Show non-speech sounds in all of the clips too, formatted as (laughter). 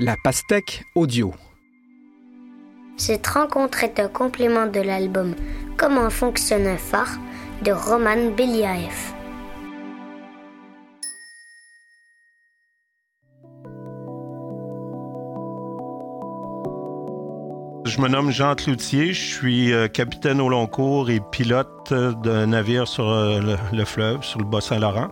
La pastèque audio. Cette rencontre est un complément de l'album Comment fonctionne un phare de Roman Beliaev. Je me nomme Jean Cloutier, je suis euh, capitaine au long cours et pilote d'un navire sur euh, le, fleuve, sur le Bas-Saint-Laurent.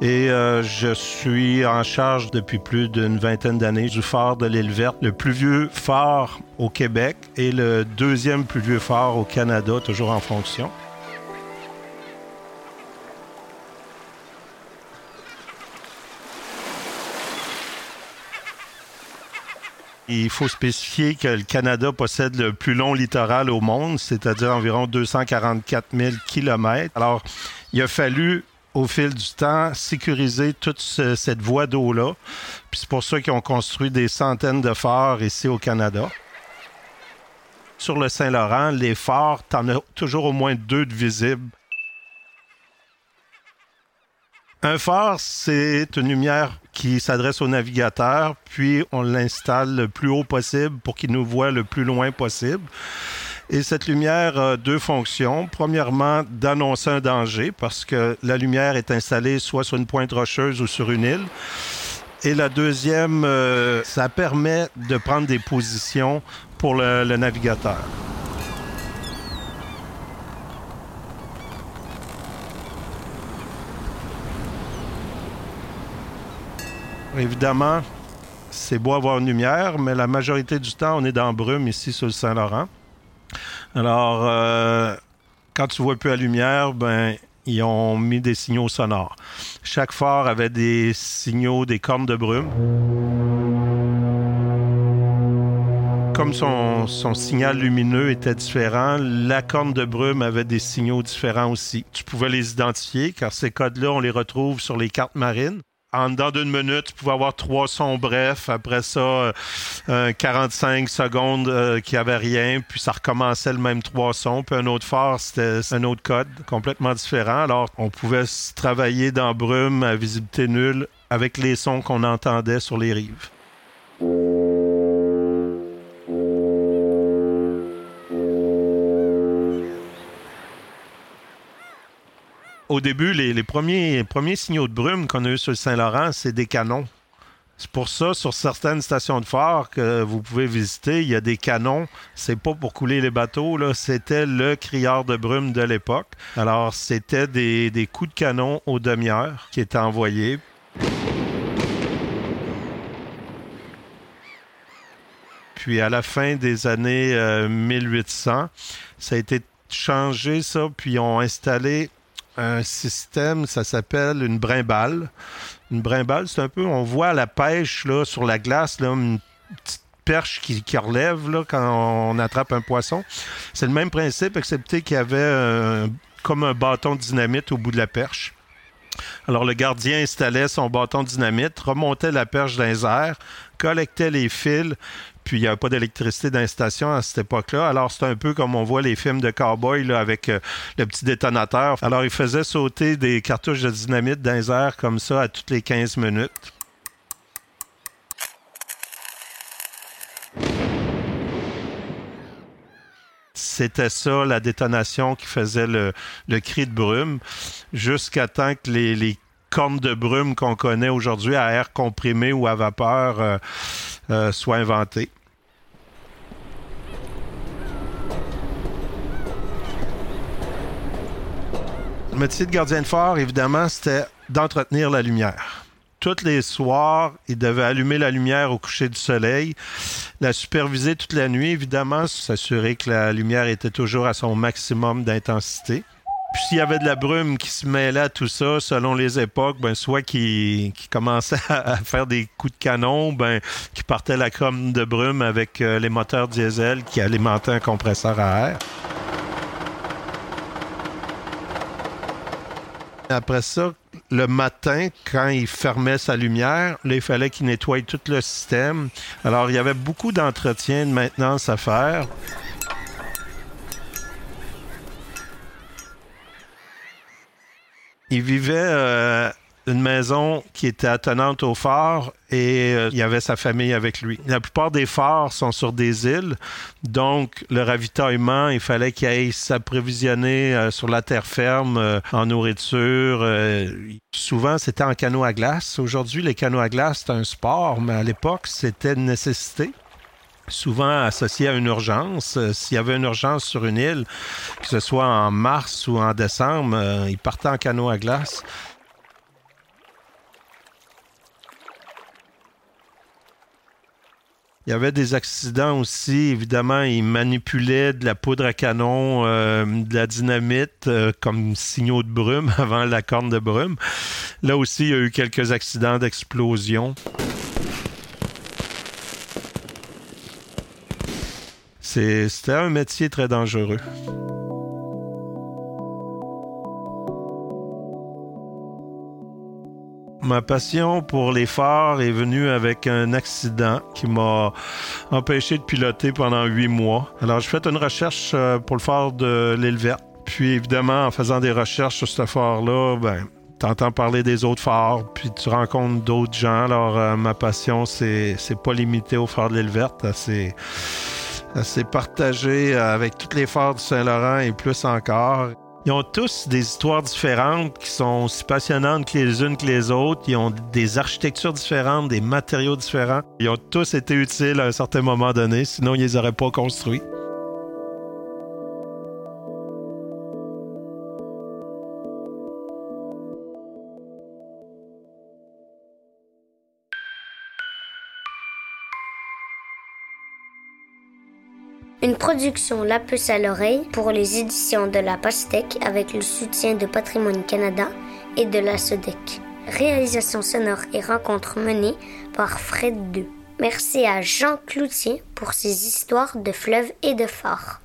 Et euh, je suis en charge depuis plus d'une vingtaine d'années du phare de l'île Verte, le plus vieux phare au Québec et le deuxième plus vieux phare au Canada, toujours en fonction. Il faut spécifier que le Canada possède le plus long littoral au monde, c'est-à-dire environ 244 000 kilomètres. Alors, il a fallu au fil du temps, sécuriser toute cette voie d'eau-là. Puis c'est pour ça qu'ils ont construit des centaines de phares ici au Canada. Sur le Saint-Laurent, les phares, tu en as toujours au moins deux de visibles. Un phare, c'est une lumière qui s'adresse au navigateur, puis on l'installe le plus haut possible pour qu'il nous voit le plus loin possible. Et cette lumière a deux fonctions. Premièrement, d'annoncer un danger parce que la lumière est installée soit sur une pointe rocheuse ou sur une île. Et la deuxième, euh, ça permet de prendre des positions pour le navigateur. Évidemment, c'est beau avoir une lumière, mais la majorité du temps, on est dans brume ici sur le Saint-Laurent. Alors, euh, quand tu vois plus la lumière, ben, ils ont mis des signaux sonores. Chaque phare avait des signaux, des cornes de brume. Comme son, son, signal lumineux était différent, la corne de brume avait des signaux différents aussi. Tu pouvais les identifier car ces codes-là, on les retrouve sur les cartes marines en dedans d'une minute, tu pouvais avoir trois sons brefs. Après ça, 45 euh, secondes euh, qui avait rien. Puis ça recommençait le même trois sons. Puis un autre phare, c'était un autre code complètement différent. Alors, on pouvait travailler dans brume à visibilité nulle avec les sons qu'on entendait sur les rives. Au début, les, premiers, signaux de brume qu'on a eu sur le Saint-Laurent, c'est des canons. C'est pour ça, sur certaines stations de phare que vous pouvez visiter, il y a des canons. C'est pas pour couler les bateaux, là. C'était le crieur de brume de l'époque. Alors, c'était des, coups de canon aux demi-heures qui étaient envoyés. Puis à la fin des années 1800, euh, ça a été changé, ça, puis ils ont installé un système, ça s'appelle une brimballe. Une brimballe, c'est un peu, on voit la pêche là, sur la glace, là, une petite perche qui, relève là, quand on attrape un poisson. C'est le même principe, excepté qu'il y avait comme un bâton de dynamite au bout de la perche. Alors le gardien installait son bâton de dynamite, remontait la perche airs, collectait les fils, puis il n'y avait pas d'électricité dans à cette époque-là. Alors c'est un peu comme on voit les films de cowboy là, avec euh, le petit détonateur. Alors il faisait sauter des cartouches de dynamite dans les airs comme ça à toutes les 15 minutes. C'était ça, la détonation qui faisait le, cri de brume, jusqu'à temps que les, cornes de brume qu'on connaît aujourd'hui à air comprimé ou à vapeur euh, euh, soient inventées. Le métier de gardien de phare, évidemment, c'était d'entretenir la lumière tous les soirs, il devait allumer la lumière au coucher du soleil, la superviser toute la nuit, évidemment, s'assurer que la lumière était toujours à son maximum d'intensité. Puis s'il y avait de la brume qui se mêlait à tout ça, selon les époques, ben soit qui, commençait (laughs) à faire des coups de canon, ben qui partait la crème de brume avec euh, les moteurs diesel qui alimentaient un compresseur à air. Après ça, le matin, quand il fermait sa lumière, il fallait qu'il nettoie tout le système. Alors, il y avait beaucoup d'entretien, de maintenance à faire. Il vivait euh, une maison qui était attenante au phare et euh, il y avait sa famille avec lui. La plupart des phares sont sur des îles, donc le ravitaillement, il fallait qu'il aille s'approvisionner euh, sur la terre ferme euh, en nourriture. souvent, c'était en canot à glace. Aujourd'hui, les canots à glace, c'est un sport, mais à l'époque, c'était une nécessité souvent associé à une urgence. S'il y avait une urgence sur une île, que ce soit en mars ou en décembre, il partait en canot à glace. Il y avait des accidents aussi. Évidemment, ils manipulaient de la poudre à canon, euh, de la dynamite euh, comme signaux de brume (laughs) avant la corne de brume. Là aussi, il y a eu quelques accidents d'explosion. C'était un métier très dangereux. Ma passion pour les phares est venue avec un accident qui m'a empêché de piloter pendant huit mois. Alors, j'ai fait une recherche euh, pour le phare de l'île verte. Puis, évidemment, en faisant des recherches sur ce phare-là, ben, t'entends parler des autres phares, puis tu rencontres d'autres gens. Alors, euh, ma passion, c'est, c'est pas limité au phare de l'île verte. C'est, partagé avec tous les phares du Saint-Laurent et plus encore. Ils ont tous des histoires différentes qui sont aussi passionnantes que les unes que les autres. Ils ont des architectures différentes, des matériaux différents. Ils ont tous été utiles à un certain moment donné, sinon ils les auraient pas construits. Une production La Puce à l'oreille pour les éditions de la Pastèque avec le soutien de Patrimoine Canada et de la SODEC. Réalisation sonore et rencontre menée par Fred II. Merci à Jean Cloutier pour ses histoires de fleuves et de phares.